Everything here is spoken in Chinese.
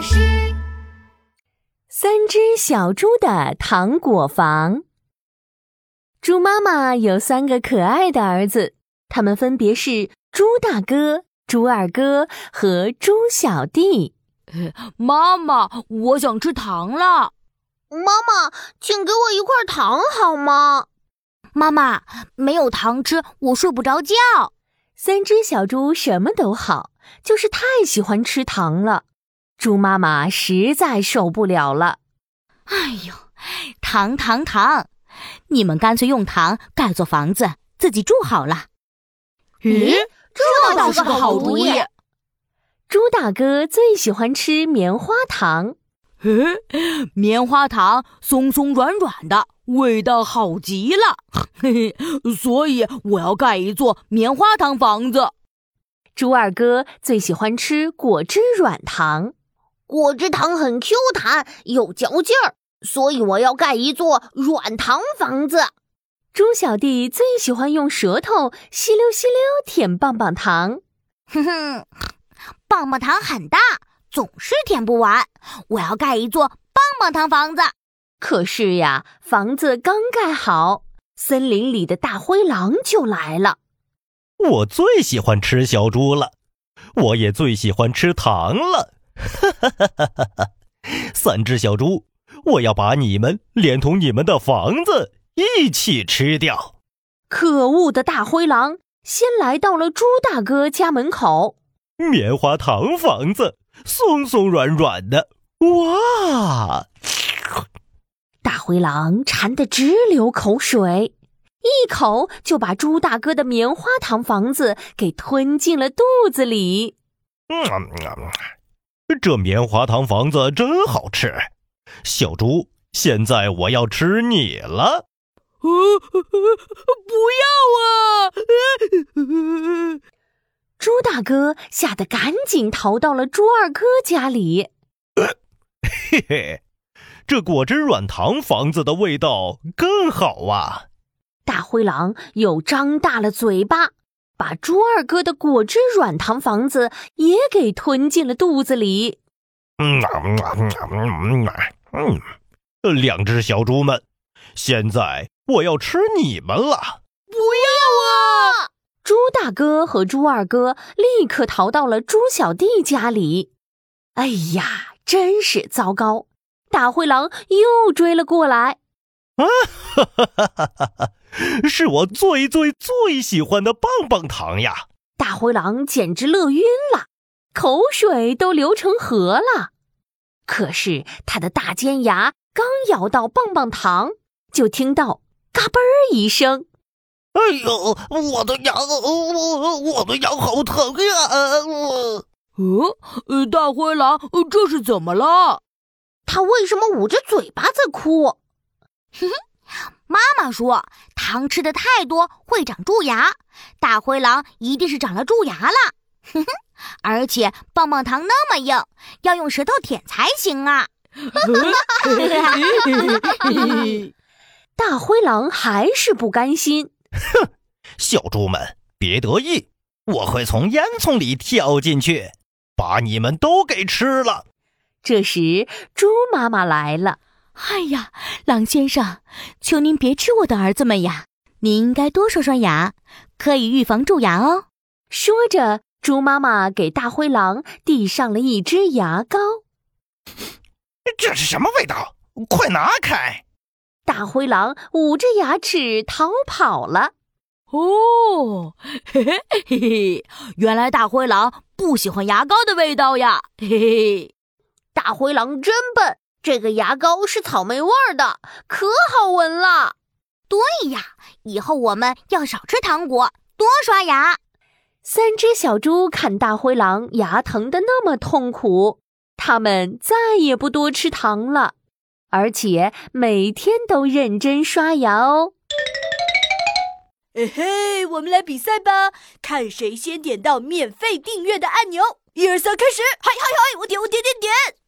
巴士。三只小猪的糖果房。猪妈妈有三个可爱的儿子，他们分别是猪大哥、猪二哥和猪小弟。妈妈，我想吃糖了。妈妈，请给我一块糖好吗？妈妈，没有糖吃，我睡不着觉。三只小猪什么都好，就是太喜欢吃糖了。猪妈妈实在受不了了。哎呦，糖糖糖！你们干脆用糖盖座房子，自己住好了。咦，这倒是个好主意。猪大哥最喜欢吃棉花糖。嘿，棉花糖松松软软的，味道好极了。嘿嘿，所以我要盖一座棉花糖房子。猪二哥最喜欢吃果汁软糖，果汁糖很 Q 弹，有嚼劲儿，所以我要盖一座软糖房子。猪小弟最喜欢用舌头吸溜吸溜舔棒棒糖，哼哼，棒棒糖很大。总是舔不完，我要盖一座棒棒糖房子。可是呀，房子刚盖好，森林里的大灰狼就来了。我最喜欢吃小猪了，我也最喜欢吃糖了。哈哈哈哈哈哈！三只小猪，我要把你们连同你们的房子一起吃掉。可恶的大灰狼先来到了猪大哥家门口，棉花糖房子。松松软软的，哇！大灰狼馋得直流口水，一口就把猪大哥的棉花糖房子给吞进了肚子里。嗯，这棉花糖房子真好吃。小猪，现在我要吃你了。不要啊！猪大哥吓得赶紧逃到了猪二哥家里。嘿嘿，这果汁软糖房子的味道更好啊！大灰狼又张大了嘴巴，把猪二哥的果汁软糖房子也给吞进了肚子里。嗯嗯，两只小猪们，现在我要吃你们了！不要啊！猪大哥和猪二哥立刻逃到了猪小弟家里。哎呀，真是糟糕！大灰狼又追了过来。啊，哈哈哈哈哈哈！是我最最最喜欢的棒棒糖呀！大灰狼简直乐晕了，口水都流成河了。可是他的大尖牙刚咬到棒棒糖，就听到“嘎嘣”一声。哎呦，我的牙，我我的牙好疼呀！我，呃，大灰狼，这是怎么了？他为什么捂着嘴巴在哭？哼哼，妈妈说糖吃的太多会长蛀牙，大灰狼一定是长了蛀牙了。哼哼，而且棒棒糖那么硬，要用舌头舔才行啊！大灰狼还是不甘心。哼，小猪们别得意，我会从烟囱里跳进去，把你们都给吃了。这时，猪妈妈来了。哎呀，狼先生，求您别吃我的儿子们呀！您应该多刷刷牙，可以预防蛀牙哦。说着，猪妈妈给大灰狼递上了一支牙膏。这是什么味道？快拿开！大灰狼捂着牙齿逃跑了。哦，嘿嘿嘿嘿，原来大灰狼不喜欢牙膏的味道呀！嘿嘿，大灰狼真笨，这个牙膏是草莓味儿的，可好闻了。对呀，以后我们要少吃糖果，多刷牙。三只小猪看大灰狼牙疼的那么痛苦，他们再也不多吃糖了。而且每天都认真刷牙哦！嘿嘿，我们来比赛吧，看谁先点到免费订阅的按钮。一二三，开始！嗨嗨嗨，我点我点点点！